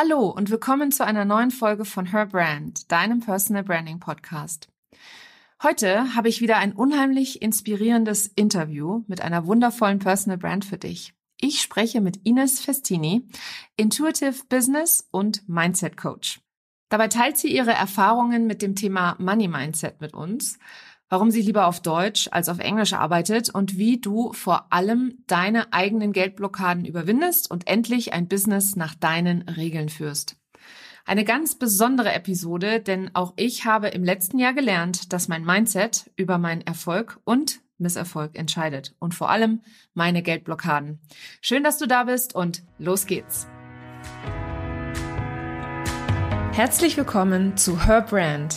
Hallo und willkommen zu einer neuen Folge von Her Brand, deinem Personal Branding Podcast. Heute habe ich wieder ein unheimlich inspirierendes Interview mit einer wundervollen Personal Brand für dich. Ich spreche mit Ines Festini, Intuitive Business und Mindset Coach. Dabei teilt sie ihre Erfahrungen mit dem Thema Money Mindset mit uns warum sie lieber auf Deutsch als auf Englisch arbeitet und wie du vor allem deine eigenen Geldblockaden überwindest und endlich ein Business nach deinen Regeln führst. Eine ganz besondere Episode, denn auch ich habe im letzten Jahr gelernt, dass mein Mindset über meinen Erfolg und Misserfolg entscheidet und vor allem meine Geldblockaden. Schön, dass du da bist und los geht's. Herzlich willkommen zu Her Brand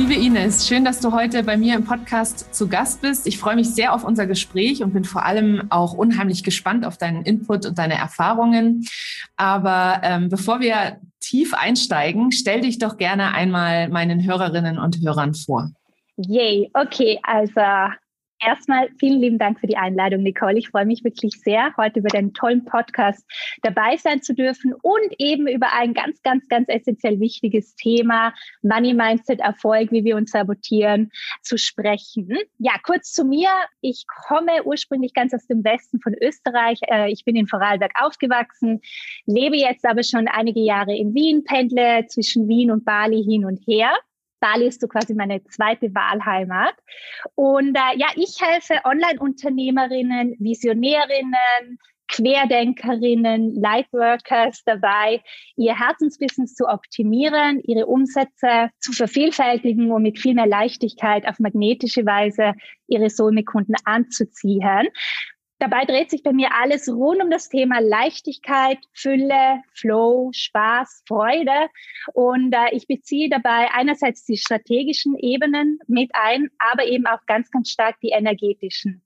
Liebe Ines, schön, dass du heute bei mir im Podcast zu Gast bist. Ich freue mich sehr auf unser Gespräch und bin vor allem auch unheimlich gespannt auf deinen Input und deine Erfahrungen. Aber ähm, bevor wir tief einsteigen, stell dich doch gerne einmal meinen Hörerinnen und Hörern vor. Yay, okay, also Erstmal vielen lieben Dank für die Einladung, Nicole. Ich freue mich wirklich sehr, heute über den tollen Podcast dabei sein zu dürfen und eben über ein ganz, ganz, ganz essentiell wichtiges Thema, Money Mindset Erfolg, wie wir uns sabotieren, zu sprechen. Ja, kurz zu mir. Ich komme ursprünglich ganz aus dem Westen von Österreich. Äh, ich bin in Vorarlberg aufgewachsen, lebe jetzt aber schon einige Jahre in Wien, pendle zwischen Wien und Bali hin und her. Bali ist so quasi meine zweite Wahlheimat. Und äh, ja, ich helfe Online-Unternehmerinnen, Visionärinnen, Querdenkerinnen, Lightworkers dabei, ihr Herzensbusiness zu optimieren, ihre Umsätze zu vervielfältigen und mit viel mehr Leichtigkeit auf magnetische Weise ihre Soulmate-Kunden anzuziehen. Dabei dreht sich bei mir alles rund um das Thema Leichtigkeit, Fülle, Flow, Spaß, Freude. Und äh, ich beziehe dabei einerseits die strategischen Ebenen mit ein, aber eben auch ganz, ganz stark die energetischen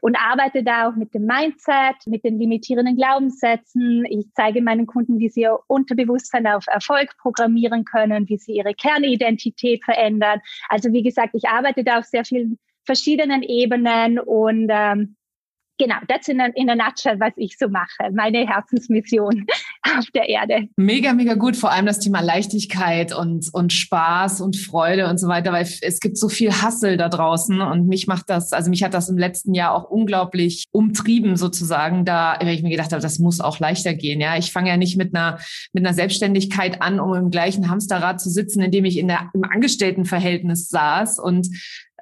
und arbeite da auch mit dem Mindset, mit den limitierenden Glaubenssätzen. Ich zeige meinen Kunden, wie sie ihr Unterbewusstsein auf Erfolg programmieren können, wie sie ihre Kernidentität verändern. Also wie gesagt, ich arbeite da auf sehr vielen verschiedenen Ebenen und ähm, genau, das in, in a nutshell, was ich so mache, meine Herzensmission auf der Erde. Mega, mega gut, vor allem das Thema Leichtigkeit und, und Spaß und Freude und so weiter, weil es gibt so viel Hassel da draußen und mich macht das, also mich hat das im letzten Jahr auch unglaublich umtrieben sozusagen, da weil ich mir gedacht habe, das muss auch leichter gehen, ja. Ich fange ja nicht mit einer, mit einer Selbstständigkeit an, um im gleichen Hamsterrad zu sitzen, in dem ich in der, im Angestelltenverhältnis saß und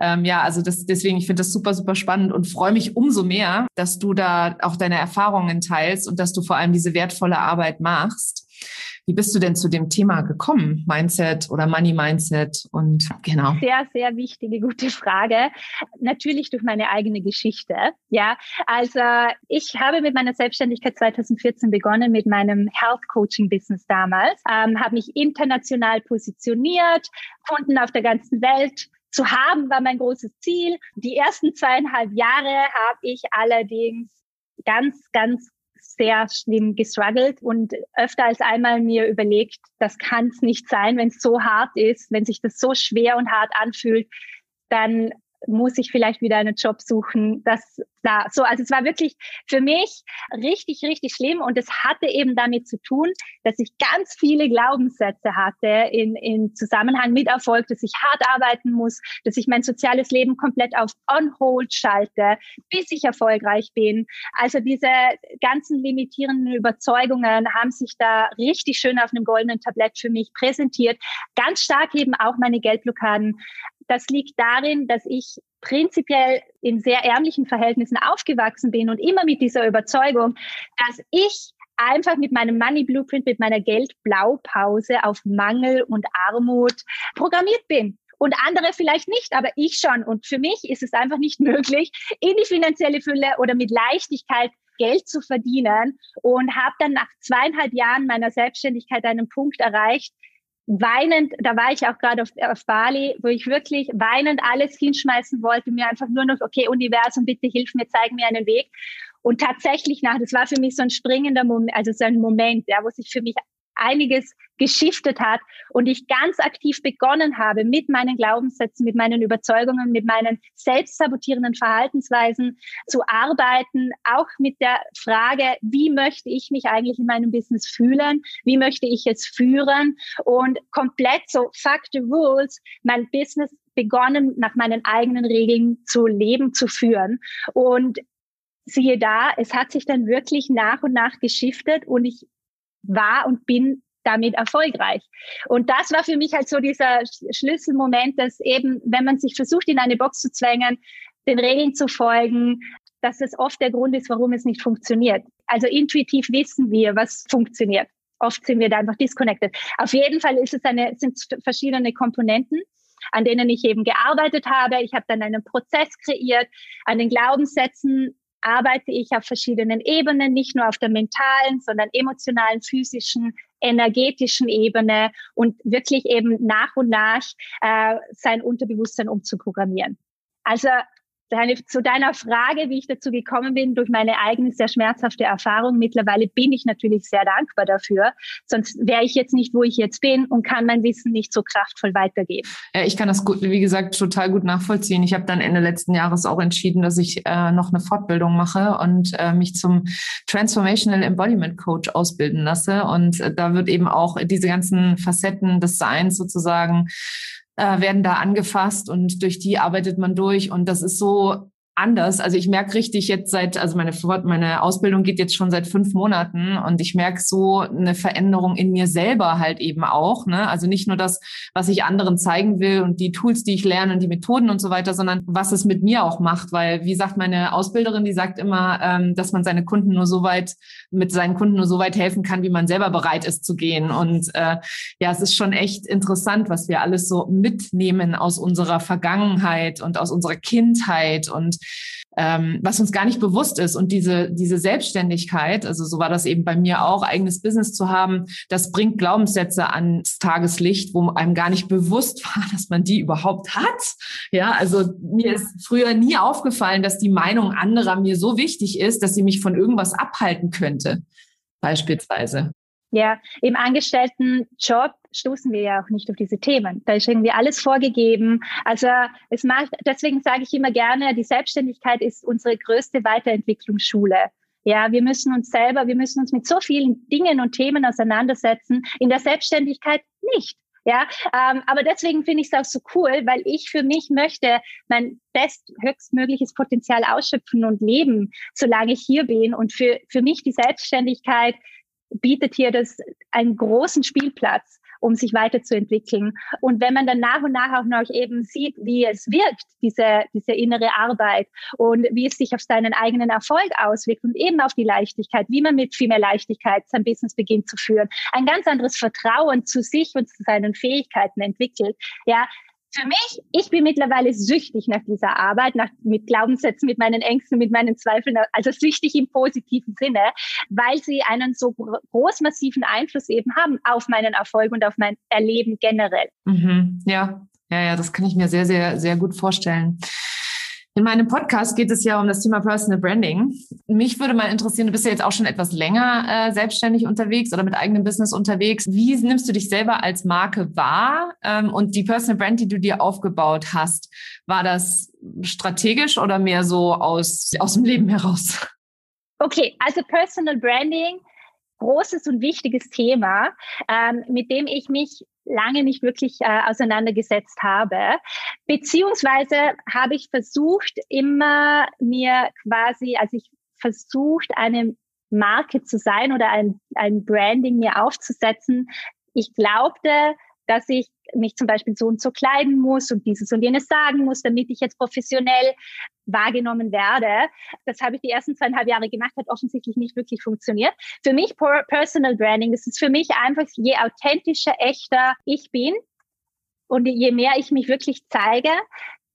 ähm, ja, also das, deswegen, ich finde das super, super spannend und freue mich umso mehr, dass du da auch deine Erfahrungen teilst und dass du vor allem diese wertvolle Arbeit machst. Wie bist du denn zu dem Thema gekommen? Mindset oder Money Mindset und genau. Sehr, sehr wichtige, gute Frage. Natürlich durch meine eigene Geschichte. Ja, also ich habe mit meiner Selbstständigkeit 2014 begonnen mit meinem Health Coaching Business damals, ähm, habe mich international positioniert, Kunden auf der ganzen Welt zu haben, war mein großes Ziel. Die ersten zweieinhalb Jahre habe ich allerdings ganz, ganz sehr schlimm gestruggelt und öfter als einmal mir überlegt, das kann es nicht sein, wenn es so hart ist, wenn sich das so schwer und hart anfühlt, dann muss ich vielleicht wieder einen Job suchen. Das da so, also es war wirklich für mich richtig, richtig schlimm und es hatte eben damit zu tun, dass ich ganz viele Glaubenssätze hatte in, in Zusammenhang mit Erfolg, dass ich hart arbeiten muss, dass ich mein soziales Leben komplett auf on hold schalte, bis ich erfolgreich bin. Also diese ganzen limitierenden Überzeugungen haben sich da richtig schön auf einem goldenen Tablett für mich präsentiert. Ganz stark eben auch meine Geldblockaden das liegt darin, dass ich prinzipiell in sehr ärmlichen Verhältnissen aufgewachsen bin und immer mit dieser Überzeugung, dass ich einfach mit meinem Money Blueprint, mit meiner Geldblaupause auf Mangel und Armut programmiert bin. Und andere vielleicht nicht, aber ich schon. Und für mich ist es einfach nicht möglich, in die finanzielle Fülle oder mit Leichtigkeit Geld zu verdienen und habe dann nach zweieinhalb Jahren meiner Selbstständigkeit einen Punkt erreicht, weinend, da war ich auch gerade auf, auf Bali, wo ich wirklich weinend alles hinschmeißen wollte, mir einfach nur noch, okay, Universum, bitte hilf mir, zeig mir einen Weg. Und tatsächlich nach, das war für mich so ein springender Moment, also so ein Moment, ja, wo sich für mich einiges geschiftet hat und ich ganz aktiv begonnen habe, mit meinen Glaubenssätzen, mit meinen Überzeugungen, mit meinen selbstsabotierenden Verhaltensweisen zu arbeiten, auch mit der Frage, wie möchte ich mich eigentlich in meinem Business fühlen, wie möchte ich es führen? Und komplett so fuck the rules, mein Business begonnen, nach meinen eigenen Regeln zu leben, zu führen. Und siehe da, es hat sich dann wirklich nach und nach geschiftet und ich war und bin damit erfolgreich. Und das war für mich halt so dieser Schlüsselmoment, dass eben, wenn man sich versucht, in eine Box zu zwängen, den Regeln zu folgen, dass das oft der Grund ist, warum es nicht funktioniert. Also intuitiv wissen wir, was funktioniert. Oft sind wir da einfach disconnected. Auf jeden Fall ist es eine, sind verschiedene Komponenten an denen ich eben gearbeitet habe. Ich habe dann einen Prozess kreiert, an den Glaubenssätzen arbeite ich auf verschiedenen Ebenen, nicht nur auf der mentalen, sondern emotionalen, physischen, energetischen Ebene und wirklich eben nach und nach äh, sein Unterbewusstsein umzuprogrammieren. Also Deine, zu deiner Frage, wie ich dazu gekommen bin, durch meine eigene sehr schmerzhafte Erfahrung. Mittlerweile bin ich natürlich sehr dankbar dafür. Sonst wäre ich jetzt nicht, wo ich jetzt bin und kann mein Wissen nicht so kraftvoll weitergeben. Ja, ich kann das gut, wie gesagt, total gut nachvollziehen. Ich habe dann Ende letzten Jahres auch entschieden, dass ich äh, noch eine Fortbildung mache und äh, mich zum Transformational Embodiment Coach ausbilden lasse. Und äh, da wird eben auch diese ganzen Facetten des Seins sozusagen äh, werden da angefasst und durch die arbeitet man durch. Und das ist so anders. Also ich merke richtig jetzt seit, also meine, meine Ausbildung geht jetzt schon seit fünf Monaten und ich merke so eine Veränderung in mir selber halt eben auch. Ne? Also nicht nur das, was ich anderen zeigen will und die Tools, die ich lerne und die Methoden und so weiter, sondern was es mit mir auch macht. Weil, wie sagt meine Ausbilderin, die sagt immer, ähm, dass man seine Kunden nur so weit, mit seinen Kunden nur so weit helfen kann, wie man selber bereit ist zu gehen. Und äh, ja, es ist schon echt interessant, was wir alles so mitnehmen aus unserer Vergangenheit und aus unserer Kindheit und ähm, was uns gar nicht bewusst ist. Und diese, diese Selbstständigkeit, also so war das eben bei mir auch, eigenes Business zu haben, das bringt Glaubenssätze ans Tageslicht, wo einem gar nicht bewusst war, dass man die überhaupt hat. Ja, also mir ist früher nie aufgefallen, dass die Meinung anderer mir so wichtig ist, dass sie mich von irgendwas abhalten könnte. Beispielsweise. Ja, im Angestelltenjob stoßen wir ja auch nicht auf diese Themen. Da ist irgendwie alles vorgegeben. Also es macht, deswegen sage ich immer gerne, die Selbstständigkeit ist unsere größte Weiterentwicklungsschule. Ja, wir müssen uns selber, wir müssen uns mit so vielen Dingen und Themen auseinandersetzen. In der Selbstständigkeit nicht. Ja, ähm, aber deswegen finde ich es auch so cool, weil ich für mich möchte mein best höchstmögliches Potenzial ausschöpfen und leben, solange ich hier bin. Und für, für mich die Selbstständigkeit bietet hier das einen großen Spielplatz, um sich weiterzuentwickeln. Und wenn man dann nach und nach auch noch eben sieht, wie es wirkt, diese, diese innere Arbeit und wie es sich auf seinen eigenen Erfolg auswirkt und eben auf die Leichtigkeit, wie man mit viel mehr Leichtigkeit sein Business beginnt zu führen, ein ganz anderes Vertrauen zu sich und zu seinen Fähigkeiten entwickelt, ja, für mich, ich bin mittlerweile süchtig nach dieser Arbeit, nach, mit Glaubenssätzen, mit meinen Ängsten, mit meinen Zweifeln, also süchtig im positiven Sinne, weil sie einen so groß massiven Einfluss eben haben auf meinen Erfolg und auf mein Erleben generell. Mhm, ja, ja, ja, das kann ich mir sehr, sehr, sehr gut vorstellen. In meinem Podcast geht es ja um das Thema Personal Branding. Mich würde mal interessieren, du bist ja jetzt auch schon etwas länger äh, selbstständig unterwegs oder mit eigenem Business unterwegs. Wie nimmst du dich selber als Marke wahr? Ähm, und die Personal Brand, die du dir aufgebaut hast, war das strategisch oder mehr so aus, aus dem Leben heraus? Okay, also Personal Branding großes und wichtiges Thema, ähm, mit dem ich mich lange nicht wirklich äh, auseinandergesetzt habe. Beziehungsweise habe ich versucht, immer mir quasi, also ich versucht, eine Marke zu sein oder ein, ein Branding mir aufzusetzen. Ich glaubte, dass ich mich zum Beispiel so und so kleiden muss und dieses und jenes sagen muss, damit ich jetzt professionell wahrgenommen werde. Das habe ich die ersten zweieinhalb Jahre gemacht, hat offensichtlich nicht wirklich funktioniert. Für mich Personal Branding, das ist für mich einfach, je authentischer, echter ich bin und je mehr ich mich wirklich zeige,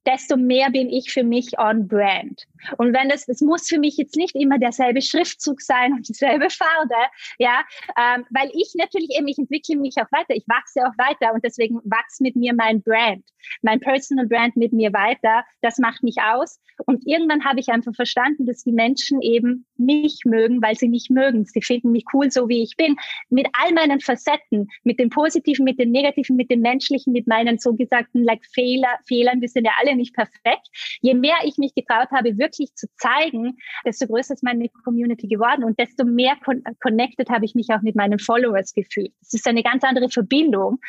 desto mehr bin ich für mich on brand. Und wenn das, das muss für mich jetzt nicht immer derselbe Schriftzug sein und dieselbe Farbe, ja, ähm, weil ich natürlich eben, ich entwickle mich auch weiter, ich wachse auch weiter und deswegen wächst mit mir mein Brand, mein Personal Brand mit mir weiter. Das macht mich aus. Und irgendwann habe ich einfach verstanden, dass die Menschen eben mich mögen, weil sie mich mögen. Sie finden mich cool, so wie ich bin, mit all meinen Facetten, mit dem Positiven, mit dem Negativen, mit dem Menschlichen, mit meinen so gesagten like Fehler, Fehlern. Wir sind ja alle nicht perfekt. Je mehr ich mich getraut habe, wirklich zu zeigen, desto größer ist meine Community geworden und desto mehr con connected habe ich mich auch mit meinen Followers gefühlt. Es ist eine ganz andere Verbindung.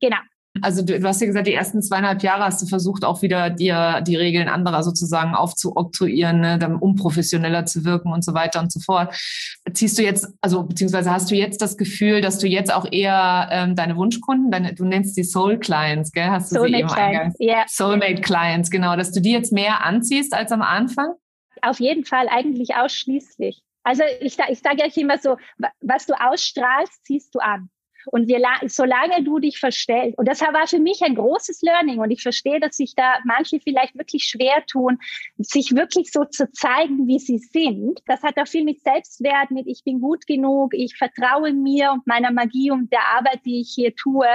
Genau. Also du, du, hast ja gesagt, die ersten zweieinhalb Jahre hast du versucht, auch wieder dir die Regeln anderer sozusagen aufzuoktroyieren, ne, dann um professioneller zu wirken und so weiter und so fort. Ziehst du jetzt, also beziehungsweise hast du jetzt das Gefühl, dass du jetzt auch eher ähm, deine Wunschkunden, deine, du nennst die Soul Clients, gell? Hast du Soulmate sie eben Clients, yeah. Soulmate Clients, genau, dass du die jetzt mehr anziehst als am Anfang? Auf jeden Fall, eigentlich ausschließlich. Also ich, ich sage euch immer so, was du ausstrahlst, ziehst du an. Und wir, solange du dich verstellst, und das war für mich ein großes Learning und ich verstehe, dass sich da manche vielleicht wirklich schwer tun, sich wirklich so zu zeigen, wie sie sind. Das hat auch viel mit Selbstwert, mit ich bin gut genug, ich vertraue mir und meiner Magie und der Arbeit, die ich hier tue,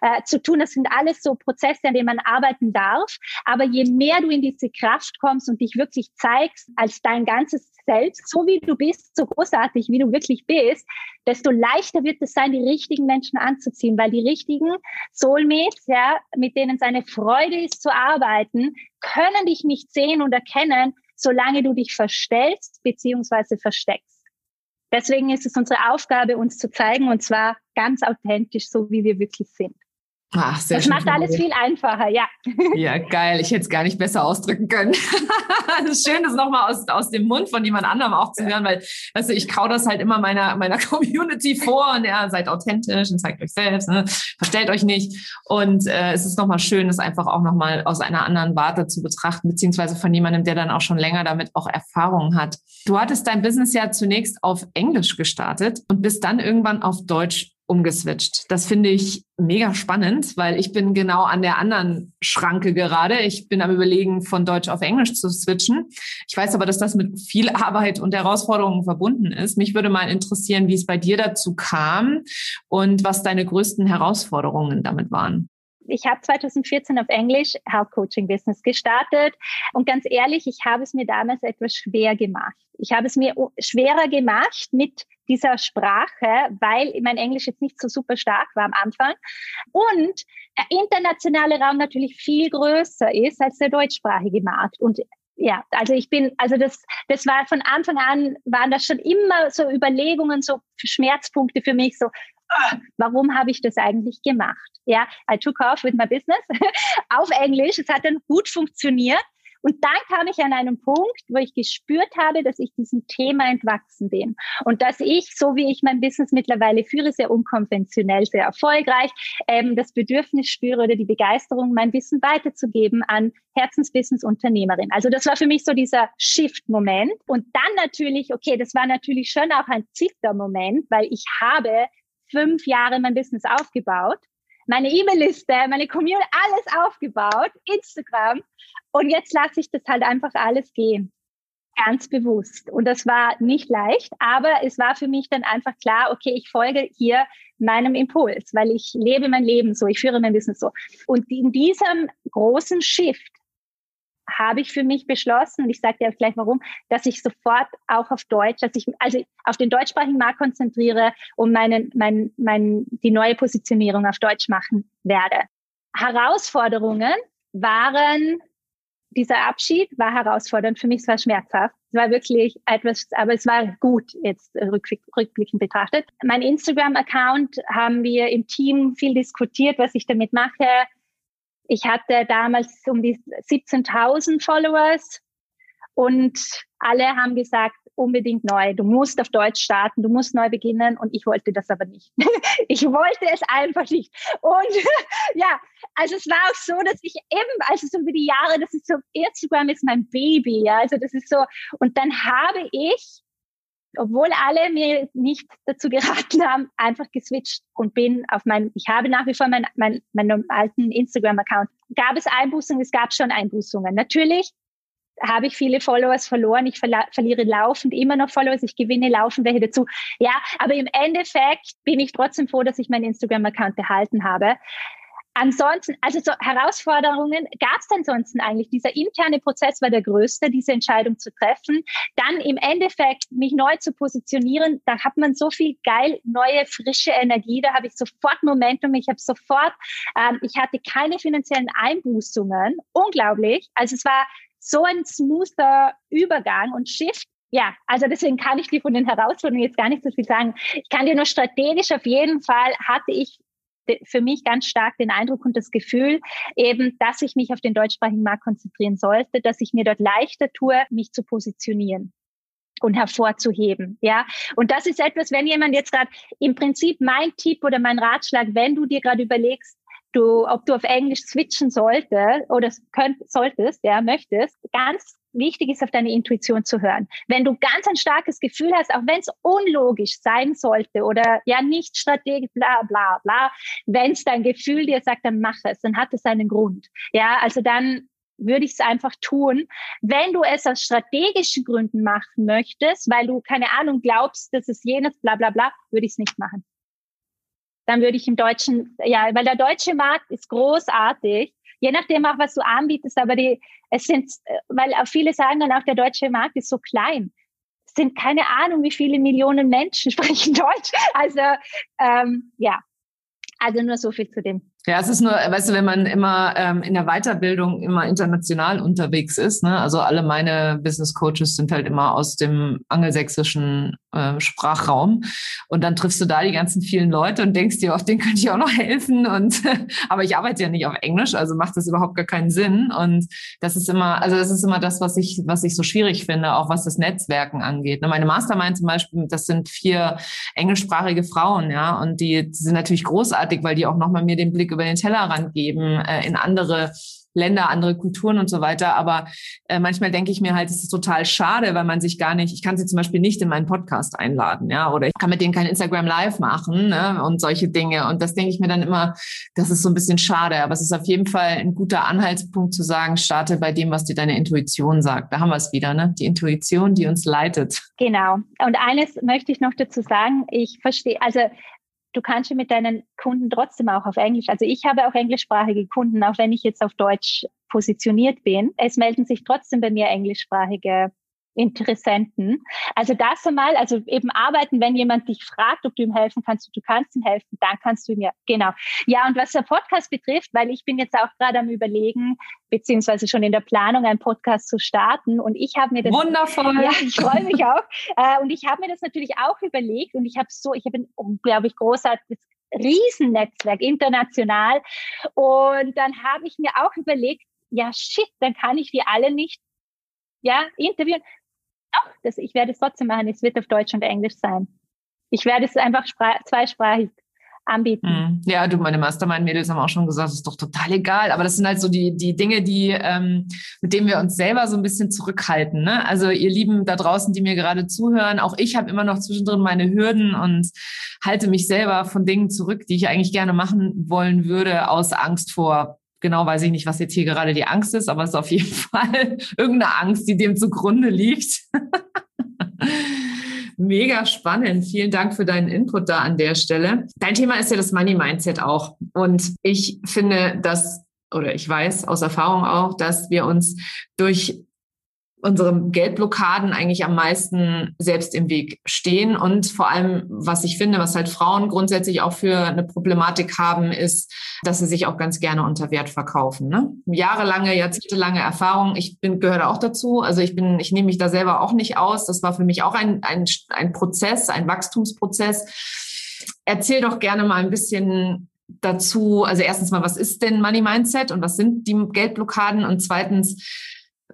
äh, zu tun. Das sind alles so Prozesse, an denen man arbeiten darf. Aber je mehr du in diese Kraft kommst und dich wirklich zeigst als dein ganzes Selbst, so wie du bist, so großartig, wie du wirklich bist, desto leichter wird es sein, die richtigen Menschen anzuziehen, weil die richtigen Soulmates, ja, mit denen es eine Freude ist zu arbeiten, können dich nicht sehen und erkennen, solange du dich verstellst beziehungsweise versteckst. Deswegen ist es unsere Aufgabe, uns zu zeigen und zwar ganz authentisch, so wie wir wirklich sind. Ach, sehr das schön macht alles viel einfacher, ja. Ja, geil. Ich hätte es gar nicht besser ausdrücken können. Es ist schön, das nochmal aus, aus dem Mund von jemand anderem auch zu hören, weil, weißt du, ich kau das halt immer meiner, meiner Community vor und ja, seid authentisch und zeigt euch selbst, ne? verstellt euch nicht. Und äh, es ist nochmal schön, das einfach auch nochmal aus einer anderen Warte zu betrachten, beziehungsweise von jemandem, der dann auch schon länger damit auch Erfahrung hat. Du hattest dein Business ja zunächst auf Englisch gestartet und bist dann irgendwann auf Deutsch umgeswitcht. Das finde ich mega spannend, weil ich bin genau an der anderen Schranke gerade. Ich bin am Überlegen, von Deutsch auf Englisch zu switchen. Ich weiß aber, dass das mit viel Arbeit und Herausforderungen verbunden ist. Mich würde mal interessieren, wie es bei dir dazu kam und was deine größten Herausforderungen damit waren ich habe 2014 auf Englisch Health Coaching Business gestartet. Und ganz ehrlich, ich habe es mir damals etwas schwer gemacht. Ich habe es mir schwerer gemacht mit dieser Sprache, weil mein Englisch jetzt nicht so super stark war am Anfang. Und der internationale Raum natürlich viel größer ist als der deutschsprachige Markt. Und ja, also ich bin, also das, das war von Anfang an, waren das schon immer so Überlegungen, so Schmerzpunkte für mich, so, warum habe ich das eigentlich gemacht? Ja, I took off with my business auf Englisch. Es hat dann gut funktioniert. Und dann kam ich an einen Punkt, wo ich gespürt habe, dass ich diesem Thema entwachsen bin und dass ich, so wie ich mein Business mittlerweile führe, sehr unkonventionell, sehr erfolgreich, ähm, das Bedürfnis spüre oder die Begeisterung, mein Wissen weiterzugeben an Herzenswissensunternehmerin. Also das war für mich so dieser Shift-Moment. Und dann natürlich, okay, das war natürlich schon auch ein Zifter-Moment, weil ich habe fünf Jahre mein Business aufgebaut meine E-Mail-Liste, meine Community, alles aufgebaut, Instagram. Und jetzt lasse ich das halt einfach alles gehen. Ganz bewusst. Und das war nicht leicht, aber es war für mich dann einfach klar, okay, ich folge hier meinem Impuls, weil ich lebe mein Leben so, ich führe mein Business so. Und in diesem großen Shift habe ich für mich beschlossen, ich sage dir gleich warum, dass ich sofort auch auf Deutsch, dass ich also auf den deutschsprachigen Markt konzentriere und meinen, mein, mein, die neue Positionierung auf Deutsch machen werde. Herausforderungen waren, dieser Abschied war herausfordernd. Für mich es war schmerzhaft. Es war wirklich etwas, aber es war gut jetzt rückblickend betrachtet. Mein Instagram-Account haben wir im Team viel diskutiert, was ich damit mache ich hatte damals um die 17.000 Followers und alle haben gesagt, unbedingt neu. Du musst auf Deutsch starten, du musst neu beginnen und ich wollte das aber nicht. ich wollte es einfach nicht. Und ja, also es war auch so, dass ich eben, also so über die Jahre, das ist so, Instagram ist mein Baby, ja, also das ist so, und dann habe ich obwohl alle mir nicht dazu geraten haben, einfach geswitcht und bin auf mein, ich habe nach wie vor meinen mein, meinen alten Instagram-Account. Gab es Einbußungen? Es gab schon Einbußungen. Natürlich habe ich viele Followers verloren. Ich verliere laufend immer noch Followers. Ich gewinne laufend welche dazu. Ja, aber im Endeffekt bin ich trotzdem froh, dass ich meinen Instagram-Account behalten habe. Ansonsten, also so Herausforderungen gab es ansonsten eigentlich. Dieser interne Prozess war der größte, diese Entscheidung zu treffen. Dann im Endeffekt mich neu zu positionieren, da hat man so viel geil neue, frische Energie, da habe ich sofort Momentum, ich habe sofort, ähm, ich hatte keine finanziellen Einbußungen, unglaublich. Also es war so ein smoother Übergang und Shift ja, also deswegen kann ich dir von den Herausforderungen jetzt gar nicht so viel sagen. Ich kann dir nur strategisch auf jeden Fall hatte ich für mich ganz stark den Eindruck und das Gefühl, eben, dass ich mich auf den deutschsprachigen Markt konzentrieren sollte, dass ich mir dort leichter tue, mich zu positionieren und hervorzuheben. Ja, und das ist etwas, wenn jemand jetzt gerade im Prinzip mein Tipp oder mein Ratschlag, wenn du dir gerade überlegst, du, ob du auf Englisch switchen sollte oder könnt, solltest, ja, möchtest, ganz wichtig ist, auf deine Intuition zu hören. Wenn du ganz ein starkes Gefühl hast, auch wenn es unlogisch sein sollte oder ja nicht strategisch, bla bla bla, wenn es dein Gefühl dir sagt, dann mach es, dann hat es einen Grund. Ja, also dann würde ich es einfach tun. Wenn du es aus strategischen Gründen machen möchtest, weil du keine Ahnung glaubst, dass es jenes, bla bla bla, würde ich es nicht machen. Dann würde ich im Deutschen, ja, weil der deutsche Markt ist großartig je nachdem auch, was du anbietest, aber die, es sind, weil auch viele sagen dann auch, der deutsche Markt ist so klein. Es sind keine Ahnung, wie viele Millionen Menschen sprechen Deutsch. Also ähm, ja, also nur so viel zu dem. Ja, es ist nur, weißt du, wenn man immer ähm, in der Weiterbildung immer international unterwegs ist, ne? also alle meine Business Coaches sind halt immer aus dem angelsächsischen äh, Sprachraum und dann triffst du da die ganzen vielen Leute und denkst dir, auf den könnte ich auch noch helfen und aber ich arbeite ja nicht auf Englisch, also macht das überhaupt gar keinen Sinn und das ist immer, also das ist immer das, was ich, was ich so schwierig finde, auch was das Netzwerken angeht. Ne? Meine Mastermind zum Beispiel, das sind vier englischsprachige Frauen, ja, und die, die sind natürlich großartig, weil die auch nochmal mir den Blick über den Tellerrand geben äh, in andere Länder, andere Kulturen und so weiter. Aber äh, manchmal denke ich mir halt, es ist total schade, weil man sich gar nicht, ich kann sie zum Beispiel nicht in meinen Podcast einladen, ja, oder ich kann mit denen kein Instagram Live machen ne, und solche Dinge. Und das denke ich mir dann immer, das ist so ein bisschen schade. Aber es ist auf jeden Fall ein guter Anhaltspunkt zu sagen, starte bei dem, was dir deine Intuition sagt. Da haben wir es wieder, ne? Die Intuition, die uns leitet. Genau. Und eines möchte ich noch dazu sagen. Ich verstehe, also du kannst mit deinen Kunden trotzdem auch auf Englisch. Also ich habe auch englischsprachige Kunden, auch wenn ich jetzt auf Deutsch positioniert bin. Es melden sich trotzdem bei mir englischsprachige Interessenten. Also das einmal, also eben arbeiten, wenn jemand dich fragt, ob du ihm helfen kannst, du kannst ihm helfen, dann kannst du ihm ja, genau. Ja, und was der Podcast betrifft, weil ich bin jetzt auch gerade am überlegen, beziehungsweise schon in der Planung, einen Podcast zu starten und ich habe mir das... Wundervoll! Ja, ich freue mich auch. Äh, und ich habe mir das natürlich auch überlegt und ich habe so, ich habe ein unglaublich großartiges Riesennetzwerk international und dann habe ich mir auch überlegt, ja shit, dann kann ich die alle nicht ja, interviewen. Doch, das, ich werde es trotzdem machen. Es wird auf Deutsch und Englisch sein. Ich werde es einfach zweisprachig anbieten. Mhm. Ja, du, meine Mastermind-Mädels haben auch schon gesagt, es ist doch total egal. Aber das sind halt so die, die Dinge, die, ähm, mit denen wir uns selber so ein bisschen zurückhalten. Ne? Also ihr Lieben da draußen, die mir gerade zuhören, auch ich habe immer noch zwischendrin meine Hürden und halte mich selber von Dingen zurück, die ich eigentlich gerne machen wollen würde, aus Angst vor genau weiß ich nicht, was jetzt hier gerade die Angst ist, aber es ist auf jeden Fall irgendeine Angst, die dem zugrunde liegt. Mega spannend. Vielen Dank für deinen Input da an der Stelle. Dein Thema ist ja das Money Mindset auch. Und ich finde, dass, oder ich weiß aus Erfahrung auch, dass wir uns durch unsere Geldblockaden eigentlich am meisten selbst im Weg stehen. Und vor allem, was ich finde, was halt Frauen grundsätzlich auch für eine Problematik haben, ist, dass sie sich auch ganz gerne unter Wert verkaufen. Ne? Jahrelange, jahrzehntelange Erfahrung. Ich bin, gehöre auch dazu. Also ich bin, ich nehme mich da selber auch nicht aus. Das war für mich auch ein, ein, ein Prozess, ein Wachstumsprozess. Erzähl doch gerne mal ein bisschen dazu. Also erstens mal, was ist denn Money Mindset und was sind die Geldblockaden? Und zweitens,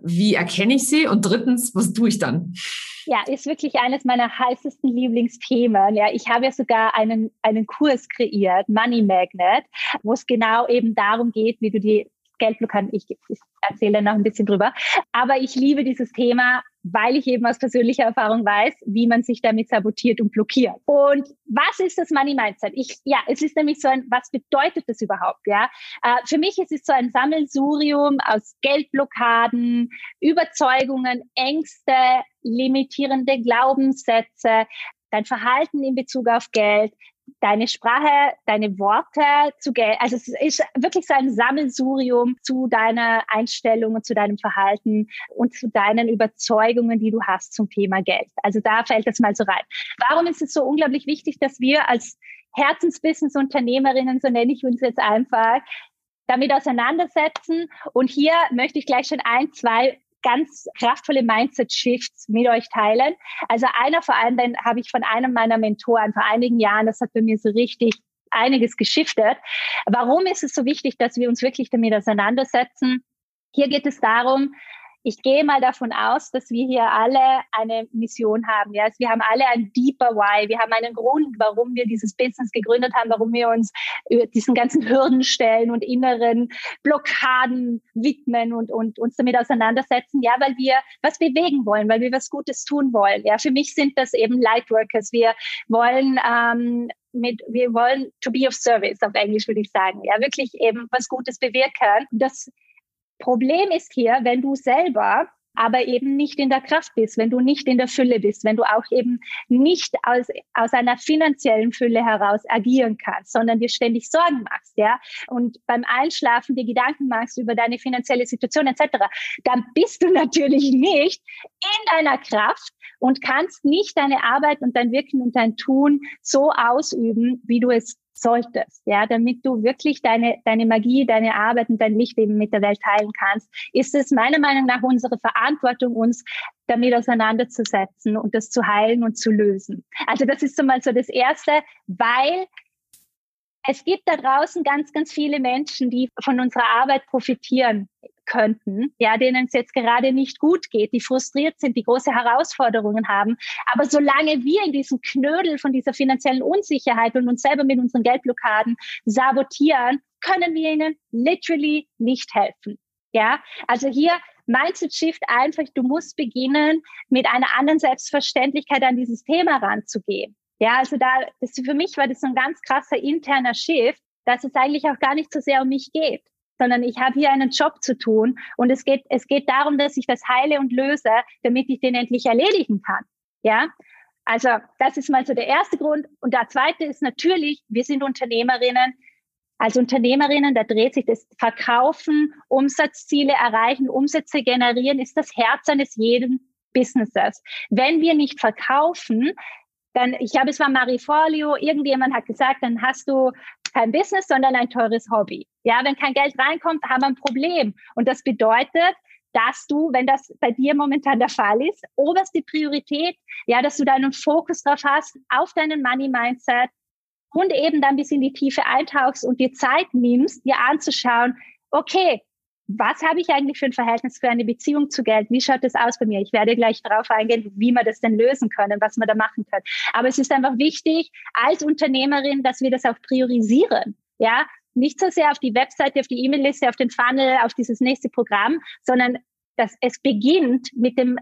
wie erkenne ich sie? Und drittens, was tue ich dann? Ja, ist wirklich eines meiner heißesten Lieblingsthemen. Ja, ich habe ja sogar einen, einen Kurs kreiert, Money Magnet, wo es genau eben darum geht, wie du die Geldblockaden. Ich, ich erzähle noch ein bisschen drüber. Aber ich liebe dieses Thema, weil ich eben aus persönlicher Erfahrung weiß, wie man sich damit sabotiert und blockiert. Und was ist das Money Mindset? Ich, ja, es ist nämlich so ein, was bedeutet das überhaupt? Ja, äh, für mich ist es so ein Sammelsurium aus Geldblockaden, Überzeugungen, Ängste, limitierende Glaubenssätze, dein Verhalten in Bezug auf Geld, deine Sprache, deine Worte zu Geld. Also es ist wirklich so ein Sammelsurium zu deiner Einstellung und zu deinem Verhalten und zu deinen Überzeugungen, die du hast zum Thema Geld. Also da fällt das mal so rein. Warum ist es so unglaublich wichtig, dass wir als Herzensbusiness-Unternehmerinnen, so nenne ich uns jetzt einfach, damit auseinandersetzen. Und hier möchte ich gleich schon ein, zwei ganz kraftvolle Mindset-Shifts mit euch teilen. Also einer vor allem, den habe ich von einem meiner Mentoren vor einigen Jahren, das hat bei mir so richtig einiges geschiftet. Warum ist es so wichtig, dass wir uns wirklich damit auseinandersetzen? Hier geht es darum, ich gehe mal davon aus, dass wir hier alle eine Mission haben. Ja, also wir haben alle ein deeper Why. Wir haben einen Grund, warum wir dieses Business gegründet haben, warum wir uns diesen ganzen Hürden stellen und inneren Blockaden widmen und, und uns damit auseinandersetzen. Ja, weil wir was bewegen wollen, weil wir was Gutes tun wollen. Ja, für mich sind das eben Lightworkers. Wir wollen ähm, mit, wir wollen to be of service auf Englisch würde ich sagen. Ja, wirklich eben was Gutes bewirken. Das Problem ist hier, wenn du selber aber eben nicht in der Kraft bist, wenn du nicht in der Fülle bist, wenn du auch eben nicht aus, aus einer finanziellen Fülle heraus agieren kannst, sondern dir ständig Sorgen machst, ja, und beim Einschlafen dir Gedanken machst über deine finanzielle Situation etc., dann bist du natürlich nicht in deiner Kraft und kannst nicht deine Arbeit und dein Wirken und dein Tun so ausüben, wie du es solltest, ja, damit du wirklich deine, deine Magie, deine Arbeit und dein Licht eben mit der Welt teilen kannst, ist es meiner Meinung nach unsere Verantwortung, uns damit auseinanderzusetzen und das zu heilen und zu lösen. Also das ist so mal so das Erste, weil es gibt da draußen ganz, ganz viele Menschen, die von unserer Arbeit profitieren könnten, ja, denen es jetzt gerade nicht gut geht, die frustriert sind, die große Herausforderungen haben. Aber solange wir in diesem Knödel von dieser finanziellen Unsicherheit und uns selber mit unseren Geldblockaden sabotieren, können wir ihnen literally nicht helfen. Ja, also hier Mindset Shift einfach, du musst beginnen, mit einer anderen Selbstverständlichkeit an dieses Thema ranzugehen. Ja, also da, das, für mich war das so ein ganz krasser interner Shift, dass es eigentlich auch gar nicht so sehr um mich geht sondern ich habe hier einen Job zu tun und es geht, es geht darum, dass ich das heile und löse, damit ich den endlich erledigen kann. Ja, also das ist mal so der erste Grund. Und der zweite ist natürlich, wir sind Unternehmerinnen. Als Unternehmerinnen, da dreht sich das Verkaufen, Umsatzziele erreichen, Umsätze generieren, ist das Herz eines jeden Businesses. Wenn wir nicht verkaufen, dann, ich glaube, es war Marifolio, irgendjemand hat gesagt, dann hast du kein Business, sondern ein teures Hobby. Ja, wenn kein Geld reinkommt, haben wir ein Problem. Und das bedeutet, dass du, wenn das bei dir momentan der Fall ist, oberste Priorität, ja, dass du deinen Fokus drauf hast, auf deinen Money Mindset und eben dann bis in die Tiefe eintauchst und dir Zeit nimmst, dir anzuschauen, okay, was habe ich eigentlich für ein Verhältnis für eine Beziehung zu Geld? Wie schaut das aus bei mir? Ich werde gleich darauf eingehen, wie wir das denn lösen können, was wir da machen können. Aber es ist einfach wichtig als Unternehmerin, dass wir das auch priorisieren. Ja, nicht so sehr auf die Webseite, auf die E-Mail-Liste, auf den Funnel, auf dieses nächste Programm, sondern dass es beginnt mit dem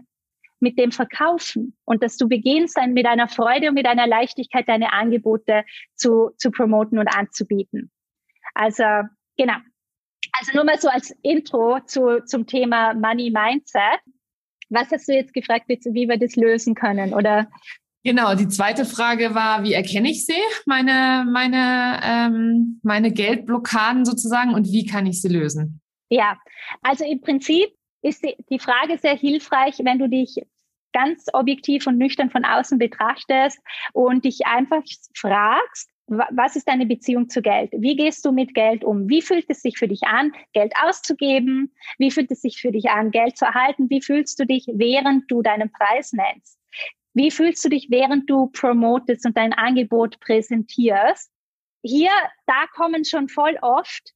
mit dem Verkaufen und dass du beginnst dann mit einer Freude und mit einer Leichtigkeit deine Angebote zu, zu promoten und anzubieten. Also genau, also nur mal so als Intro zu, zum Thema Money Mindset. Was hast du jetzt gefragt, wie wir das lösen können? Oder Genau, die zweite Frage war, wie erkenne ich sie, meine, meine, ähm, meine Geldblockaden sozusagen, und wie kann ich sie lösen? Ja, also im Prinzip ist die, die Frage sehr hilfreich, wenn du dich ganz objektiv und nüchtern von außen betrachtest und dich einfach fragst, was ist deine Beziehung zu Geld? Wie gehst du mit Geld um? Wie fühlt es sich für dich an, Geld auszugeben? Wie fühlt es sich für dich an, Geld zu erhalten? Wie fühlst du dich, während du deinen Preis nennst? Wie fühlst du dich, während du promotest und dein Angebot präsentierst? Hier, da kommen schon voll oft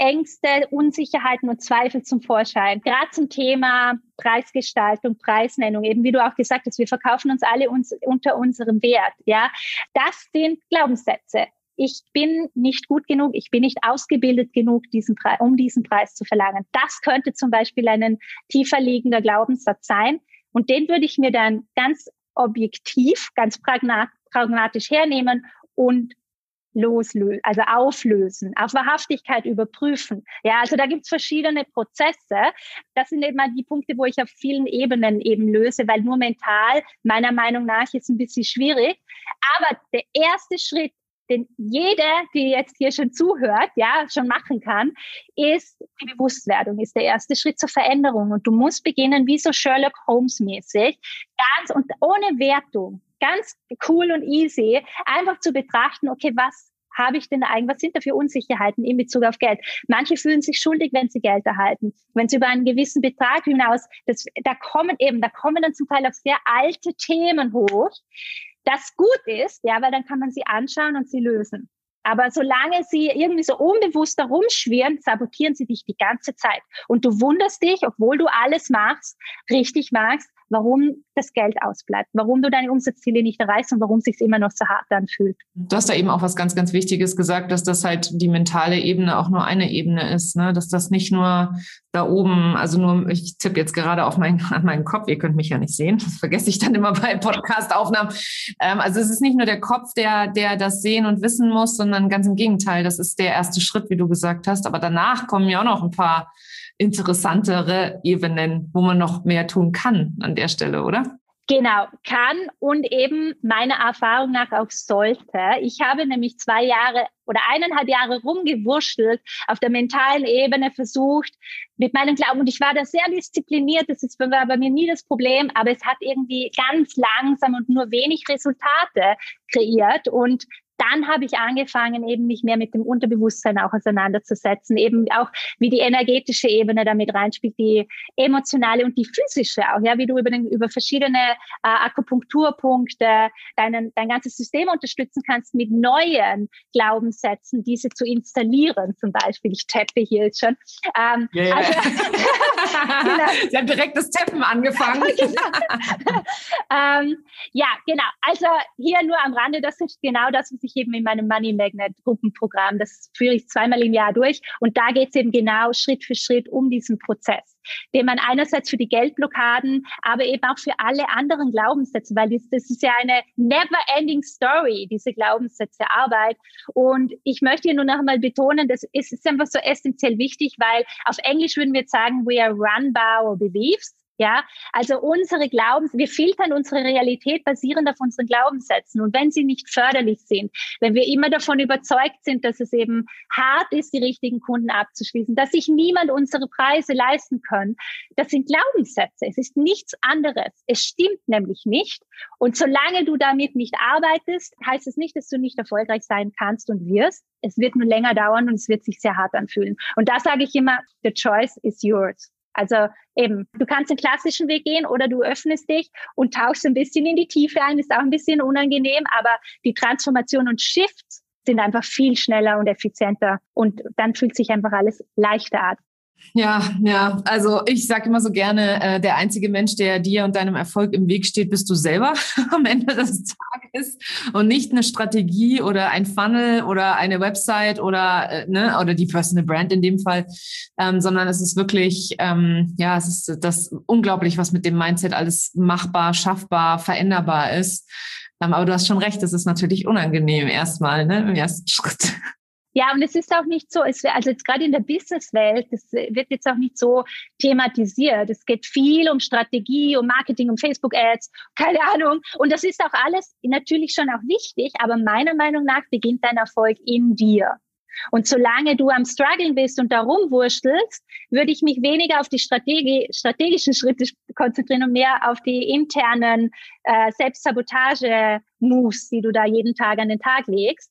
Ängste, Unsicherheiten und Zweifel zum Vorschein. Gerade zum Thema Preisgestaltung, Preisnennung, eben wie du auch gesagt hast, wir verkaufen uns alle uns, unter unserem Wert. Ja, das sind Glaubenssätze. ich bin nicht gut genug, ich bin nicht ausgebildet genug, diesen Pre um diesen Preis zu verlangen. Das könnte zum Beispiel ein tiefer liegender Glaubenssatz sein. Und den würde ich mir dann ganz objektiv, ganz pragmatisch hernehmen und loslösen, also auflösen, auf Wahrhaftigkeit überprüfen. Ja, also da gibt's verschiedene Prozesse. Das sind eben die Punkte, wo ich auf vielen Ebenen eben löse, weil nur mental meiner Meinung nach ist ein bisschen schwierig. Aber der erste Schritt, den jeder, die jetzt hier schon zuhört, ja, schon machen kann, ist die Bewusstwerdung, ist der erste Schritt zur Veränderung. Und du musst beginnen, wie so Sherlock Holmes mäßig, ganz und ohne Wertung, ganz cool und easy, einfach zu betrachten, okay, was habe ich denn eigentlich, was sind da für Unsicherheiten in Bezug auf Geld? Manche fühlen sich schuldig, wenn sie Geld erhalten. Wenn sie über einen gewissen Betrag hinaus, das, da kommen eben, da kommen dann zum Teil auch sehr alte Themen hoch. Das gut ist, ja, weil dann kann man sie anschauen und sie lösen. Aber solange sie irgendwie so unbewusst herumschwirren, sabotieren sie dich die ganze Zeit. Und du wunderst dich, obwohl du alles machst, richtig machst, warum das Geld ausbleibt, warum du deine Umsatzziele nicht erreichst und warum es sich immer noch so hart anfühlt. Du hast da eben auch was ganz, ganz Wichtiges gesagt, dass das halt die mentale Ebene auch nur eine Ebene ist, ne? dass das nicht nur da oben, also nur, ich tippe jetzt gerade auf meinen, an meinen Kopf, ihr könnt mich ja nicht sehen, das vergesse ich dann immer bei Podcast-Aufnahmen. Ähm, also es ist nicht nur der Kopf, der, der das sehen und wissen muss, sondern ganz im Gegenteil, das ist der erste Schritt, wie du gesagt hast, aber danach kommen ja auch noch ein paar interessantere Ebenen, wo man noch mehr tun kann an der Stelle, oder? Genau, kann und eben meiner Erfahrung nach auch sollte. Ich habe nämlich zwei Jahre oder eineinhalb Jahre rumgewurschtelt, auf der mentalen Ebene versucht, mit meinem Glauben, und ich war da sehr diszipliniert, das ist bei mir nie das Problem, aber es hat irgendwie ganz langsam und nur wenig Resultate kreiert und dann habe ich angefangen, eben mich mehr mit dem Unterbewusstsein auch auseinanderzusetzen, eben auch wie die energetische Ebene damit reinspielt, die emotionale und die physische auch, ja, wie du über, den, über verschiedene äh, Akupunkturpunkte deinen, dein ganzes System unterstützen kannst, mit neuen Glaubenssätzen diese zu installieren, zum Beispiel. Ich tappe hier jetzt schon. Ähm, ja. Also, genau. Sie haben direkt das Tappen angefangen. genau. ähm, ja, genau. Also hier nur am Rande, das ist genau das, was ich ich eben in meinem Money Magnet Gruppenprogramm. Das führe ich zweimal im Jahr durch. Und da geht es eben genau Schritt für Schritt um diesen Prozess, den man einerseits für die Geldblockaden, aber eben auch für alle anderen Glaubenssätze, weil das, das ist ja eine never ending story, diese Glaubenssätze Arbeit. Und ich möchte hier nur noch einmal betonen, das ist, ist einfach so essentiell wichtig, weil auf Englisch würden wir sagen, we are run by our beliefs. Ja, also unsere Glaubens, wir filtern unsere Realität basierend auf unseren Glaubenssätzen. Und wenn sie nicht förderlich sind, wenn wir immer davon überzeugt sind, dass es eben hart ist, die richtigen Kunden abzuschließen, dass sich niemand unsere Preise leisten kann, das sind Glaubenssätze. Es ist nichts anderes. Es stimmt nämlich nicht. Und solange du damit nicht arbeitest, heißt es nicht, dass du nicht erfolgreich sein kannst und wirst. Es wird nur länger dauern und es wird sich sehr hart anfühlen. Und da sage ich immer, the choice is yours. Also eben, du kannst den klassischen Weg gehen oder du öffnest dich und tauchst ein bisschen in die Tiefe ein, ist auch ein bisschen unangenehm, aber die Transformation und Shifts sind einfach viel schneller und effizienter und dann fühlt sich einfach alles leichter an. Ja, ja, also ich sage immer so gerne, äh, der einzige Mensch, der dir und deinem Erfolg im Weg steht, bist du selber am Ende des Tages und nicht eine Strategie oder ein Funnel oder eine Website oder äh, ne oder die Personal Brand in dem Fall, ähm, sondern es ist wirklich, ähm, ja, es ist das unglaublich, was mit dem Mindset alles machbar, schaffbar, veränderbar ist. Ähm, aber du hast schon recht, es ist natürlich unangenehm erstmal, ne, im ersten Schritt. Ja, und es ist auch nicht so, es, also jetzt gerade in der Businesswelt, das wird jetzt auch nicht so thematisiert. Es geht viel um Strategie, um Marketing, um Facebook-Ads, keine Ahnung. Und das ist auch alles natürlich schon auch wichtig, aber meiner Meinung nach beginnt dein Erfolg in dir. Und solange du am Struggeln bist und da rumwurstelst, würde ich mich weniger auf die Strategie, strategischen Schritte konzentrieren und mehr auf die internen äh, Selbstsabotage-Moves, die du da jeden Tag an den Tag legst.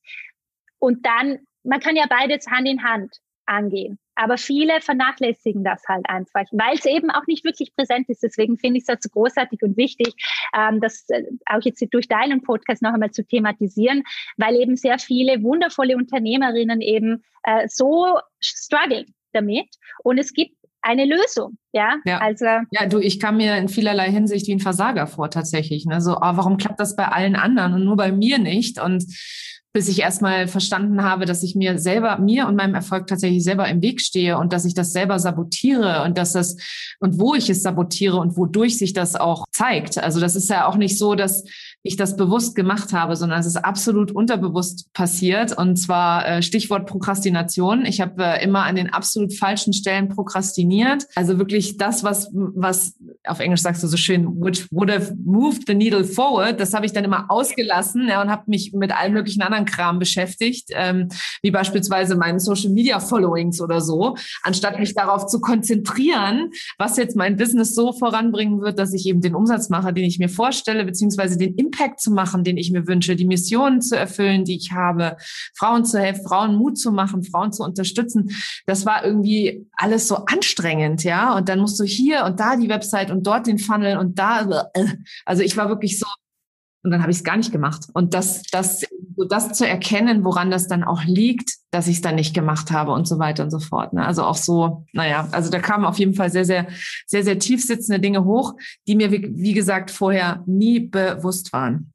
Und dann man kann ja beides Hand in Hand angehen. Aber viele vernachlässigen das halt einfach, weil es eben auch nicht wirklich präsent ist. Deswegen finde ich es so großartig und wichtig, ähm, das äh, auch jetzt durch deinen Podcast noch einmal zu thematisieren, weil eben sehr viele wundervolle Unternehmerinnen eben äh, so strugglen damit. Und es gibt eine Lösung. Ja, ja. also. Ja, du, ich kam mir in vielerlei Hinsicht wie ein Versager vor, tatsächlich. Ne? So, oh, warum klappt das bei allen anderen und nur bei mir nicht? Und bis ich erstmal verstanden habe, dass ich mir selber, mir und meinem Erfolg tatsächlich selber im Weg stehe und dass ich das selber sabotiere und dass das und wo ich es sabotiere und wodurch sich das auch zeigt. Also das ist ja auch nicht so, dass ich das bewusst gemacht habe, sondern es ist absolut unterbewusst passiert. Und zwar äh, Stichwort Prokrastination. Ich habe äh, immer an den absolut falschen Stellen prokrastiniert. Also wirklich das, was, was auf Englisch sagst du so schön, which would have moved the needle forward, das habe ich dann immer ausgelassen ja, und habe mich mit allen möglichen anderen Kram beschäftigt, ähm, wie beispielsweise meinen Social Media Followings oder so, anstatt mich darauf zu konzentrieren, was jetzt mein Business so voranbringen wird, dass ich eben den Umsatz mache, den ich mir vorstelle, beziehungsweise den Impact zu machen, den ich mir wünsche, die Missionen zu erfüllen, die ich habe, Frauen zu helfen, Frauen Mut zu machen, Frauen zu unterstützen. Das war irgendwie alles so anstrengend, ja. Und dann musst du hier und da die Website und dort den Funnel und da, also ich war wirklich so, und dann habe ich es gar nicht gemacht. Und das, das, so das zu erkennen, woran das dann auch liegt, dass ich es dann nicht gemacht habe und so weiter und so fort. Ne? Also auch so, naja, also da kamen auf jeden Fall sehr, sehr, sehr, sehr tief sitzende Dinge hoch, die mir, wie, wie gesagt, vorher nie bewusst waren.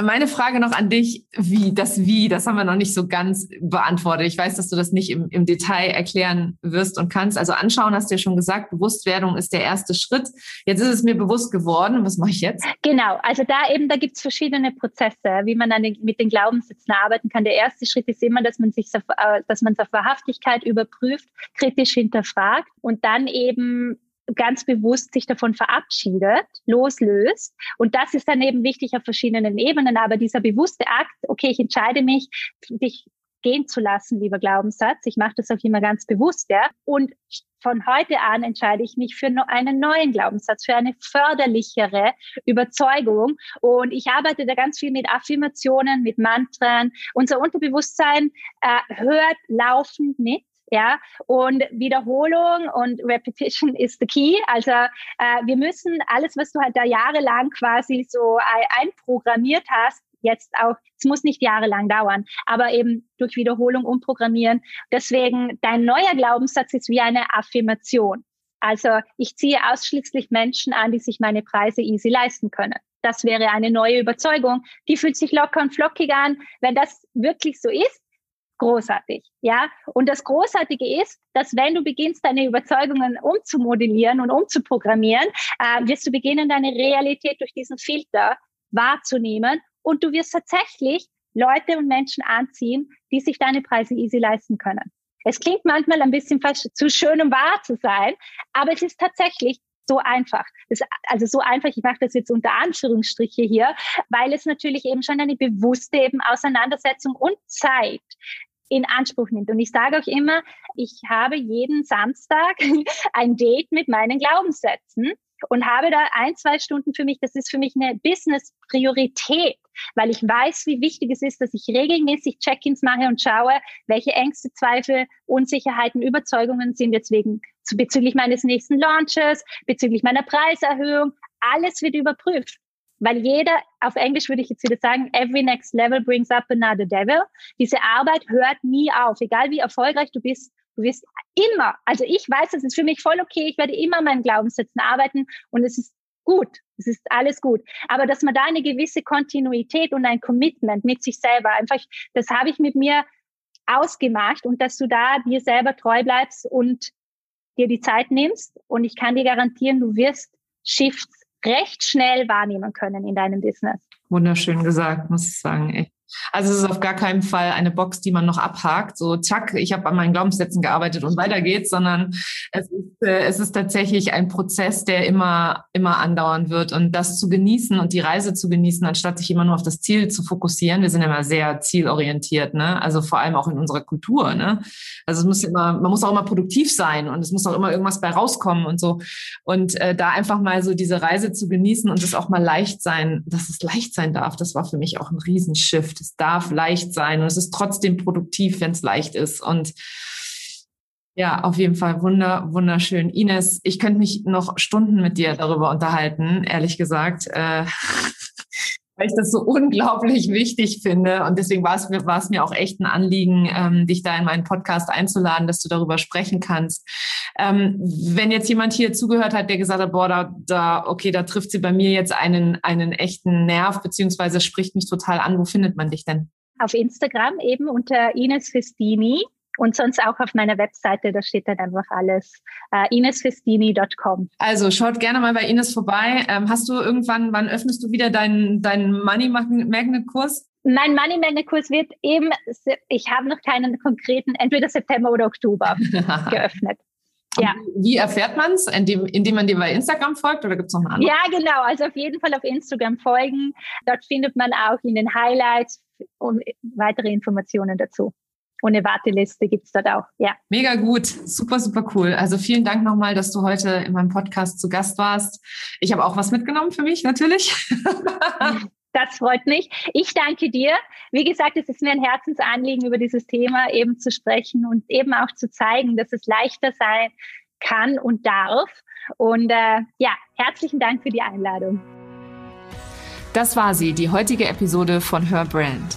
Meine Frage noch an dich, wie, das Wie, das haben wir noch nicht so ganz beantwortet. Ich weiß, dass du das nicht im, im Detail erklären wirst und kannst. Also anschauen hast du ja schon gesagt, Bewusstwerdung ist der erste Schritt. Jetzt ist es mir bewusst geworden. Was mache ich jetzt? Genau, also da eben, da gibt es verschiedene Prozesse, wie man dann mit den Glaubenssätzen arbeiten kann. Der erste Schritt ist immer, dass man sich, äh, dass man es auf Wahrhaftigkeit überprüft, kritisch hinterfragt und dann eben ganz bewusst sich davon verabschiedet, loslöst. Und das ist dann eben wichtig auf verschiedenen Ebenen. Aber dieser bewusste Akt, okay, ich entscheide mich, dich gehen zu lassen, lieber Glaubenssatz. Ich mache das auch immer ganz bewusst, ja. Und von heute an entscheide ich mich für einen neuen Glaubenssatz, für eine förderlichere Überzeugung. Und ich arbeite da ganz viel mit Affirmationen, mit Mantren. Unser Unterbewusstsein äh, hört laufend mit ja, und Wiederholung und Repetition is the key. Also äh, wir müssen alles, was du halt da jahrelang quasi so einprogrammiert hast, jetzt auch, es muss nicht jahrelang dauern, aber eben durch Wiederholung umprogrammieren. Deswegen, dein neuer Glaubenssatz ist wie eine Affirmation. Also ich ziehe ausschließlich Menschen an, die sich meine Preise easy leisten können. Das wäre eine neue Überzeugung. Die fühlt sich locker und flockig an. Wenn das wirklich so ist, großartig. Ja, und das Großartige ist, dass wenn du beginnst, deine Überzeugungen umzumodellieren und umzuprogrammieren, äh, wirst du beginnen, deine Realität durch diesen Filter wahrzunehmen und du wirst tatsächlich Leute und Menschen anziehen, die sich deine Preise easy leisten können. Es klingt manchmal ein bisschen zu schön, um wahr zu sein, aber es ist tatsächlich so einfach. Das, also so einfach, ich mache das jetzt unter Anführungsstriche hier, weil es natürlich eben schon eine bewusste eben Auseinandersetzung und Zeit in Anspruch nimmt. Und ich sage auch immer, ich habe jeden Samstag ein Date mit meinen Glaubenssätzen und habe da ein, zwei Stunden für mich. Das ist für mich eine Business-Priorität, weil ich weiß, wie wichtig es ist, dass ich regelmäßig Check-ins mache und schaue, welche Ängste, Zweifel, Unsicherheiten, Überzeugungen sind jetzt wegen bezüglich meines nächsten Launches, bezüglich meiner Preiserhöhung. Alles wird überprüft weil jeder, auf Englisch würde ich jetzt wieder sagen, every next level brings up another devil. Diese Arbeit hört nie auf, egal wie erfolgreich du bist. Du wirst immer, also ich weiß, es ist für mich voll okay, ich werde immer meinen Glaubenssätzen arbeiten und es ist gut, es ist alles gut. Aber dass man da eine gewisse Kontinuität und ein Commitment mit sich selber einfach, das habe ich mit mir ausgemacht und dass du da dir selber treu bleibst und dir die Zeit nimmst und ich kann dir garantieren, du wirst Shifts recht schnell wahrnehmen können in deinem Business. Wunderschön gesagt, muss ich sagen. Echt. Also es ist auf gar keinen Fall eine Box, die man noch abhakt, so zack, ich habe an meinen Glaubenssätzen gearbeitet und weiter geht's, sondern es ist, äh, es ist tatsächlich ein Prozess, der immer, immer andauern wird und das zu genießen und die Reise zu genießen, anstatt sich immer nur auf das Ziel zu fokussieren. Wir sind immer sehr zielorientiert, ne? Also vor allem auch in unserer Kultur, ne? Also es muss immer, man muss auch immer produktiv sein und es muss auch immer irgendwas bei rauskommen und so. Und äh, da einfach mal so diese Reise zu genießen und es auch mal leicht sein, dass es leicht sein darf, das war für mich auch ein Riesenshift es darf leicht sein und es ist trotzdem produktiv, wenn es leicht ist. Und ja, auf jeden Fall wunder, wunderschön. Ines, ich könnte mich noch Stunden mit dir darüber unterhalten, ehrlich gesagt. Äh, weil ich das so unglaublich wichtig finde. Und deswegen war es, war es mir auch echt ein Anliegen, ähm, dich da in meinen Podcast einzuladen, dass du darüber sprechen kannst. Ähm, wenn jetzt jemand hier zugehört hat, der gesagt hat, boah, da, da, okay, da trifft sie bei mir jetzt einen, einen echten Nerv, beziehungsweise spricht mich total an, wo findet man dich denn? auf Instagram eben unter Ines Festini und sonst auch auf meiner Webseite, da steht dann einfach alles, äh, inesfestini.com. Also schaut gerne mal bei Ines vorbei. Ähm, hast du irgendwann, wann öffnest du wieder deinen, deinen Money Magnet Kurs? Mein Money Magnet Kurs wird eben, ich habe noch keinen konkreten, entweder September oder Oktober geöffnet. Ja. Wie erfährt man es? Indem, indem man dir bei Instagram folgt oder gibt es noch eine andere? Ja, genau. Also auf jeden Fall auf Instagram folgen. Dort findet man auch in den Highlights weitere Informationen dazu. Eine Warteliste gibt es dort auch, ja. Mega gut, super, super cool. Also vielen Dank nochmal, dass du heute in meinem Podcast zu Gast warst. Ich habe auch was mitgenommen für mich, natürlich. Das freut mich. Ich danke dir. Wie gesagt, es ist mir ein Herzensanliegen, über dieses Thema eben zu sprechen und eben auch zu zeigen, dass es leichter sein kann und darf. Und äh, ja, herzlichen Dank für die Einladung. Das war sie, die heutige Episode von Her Brand.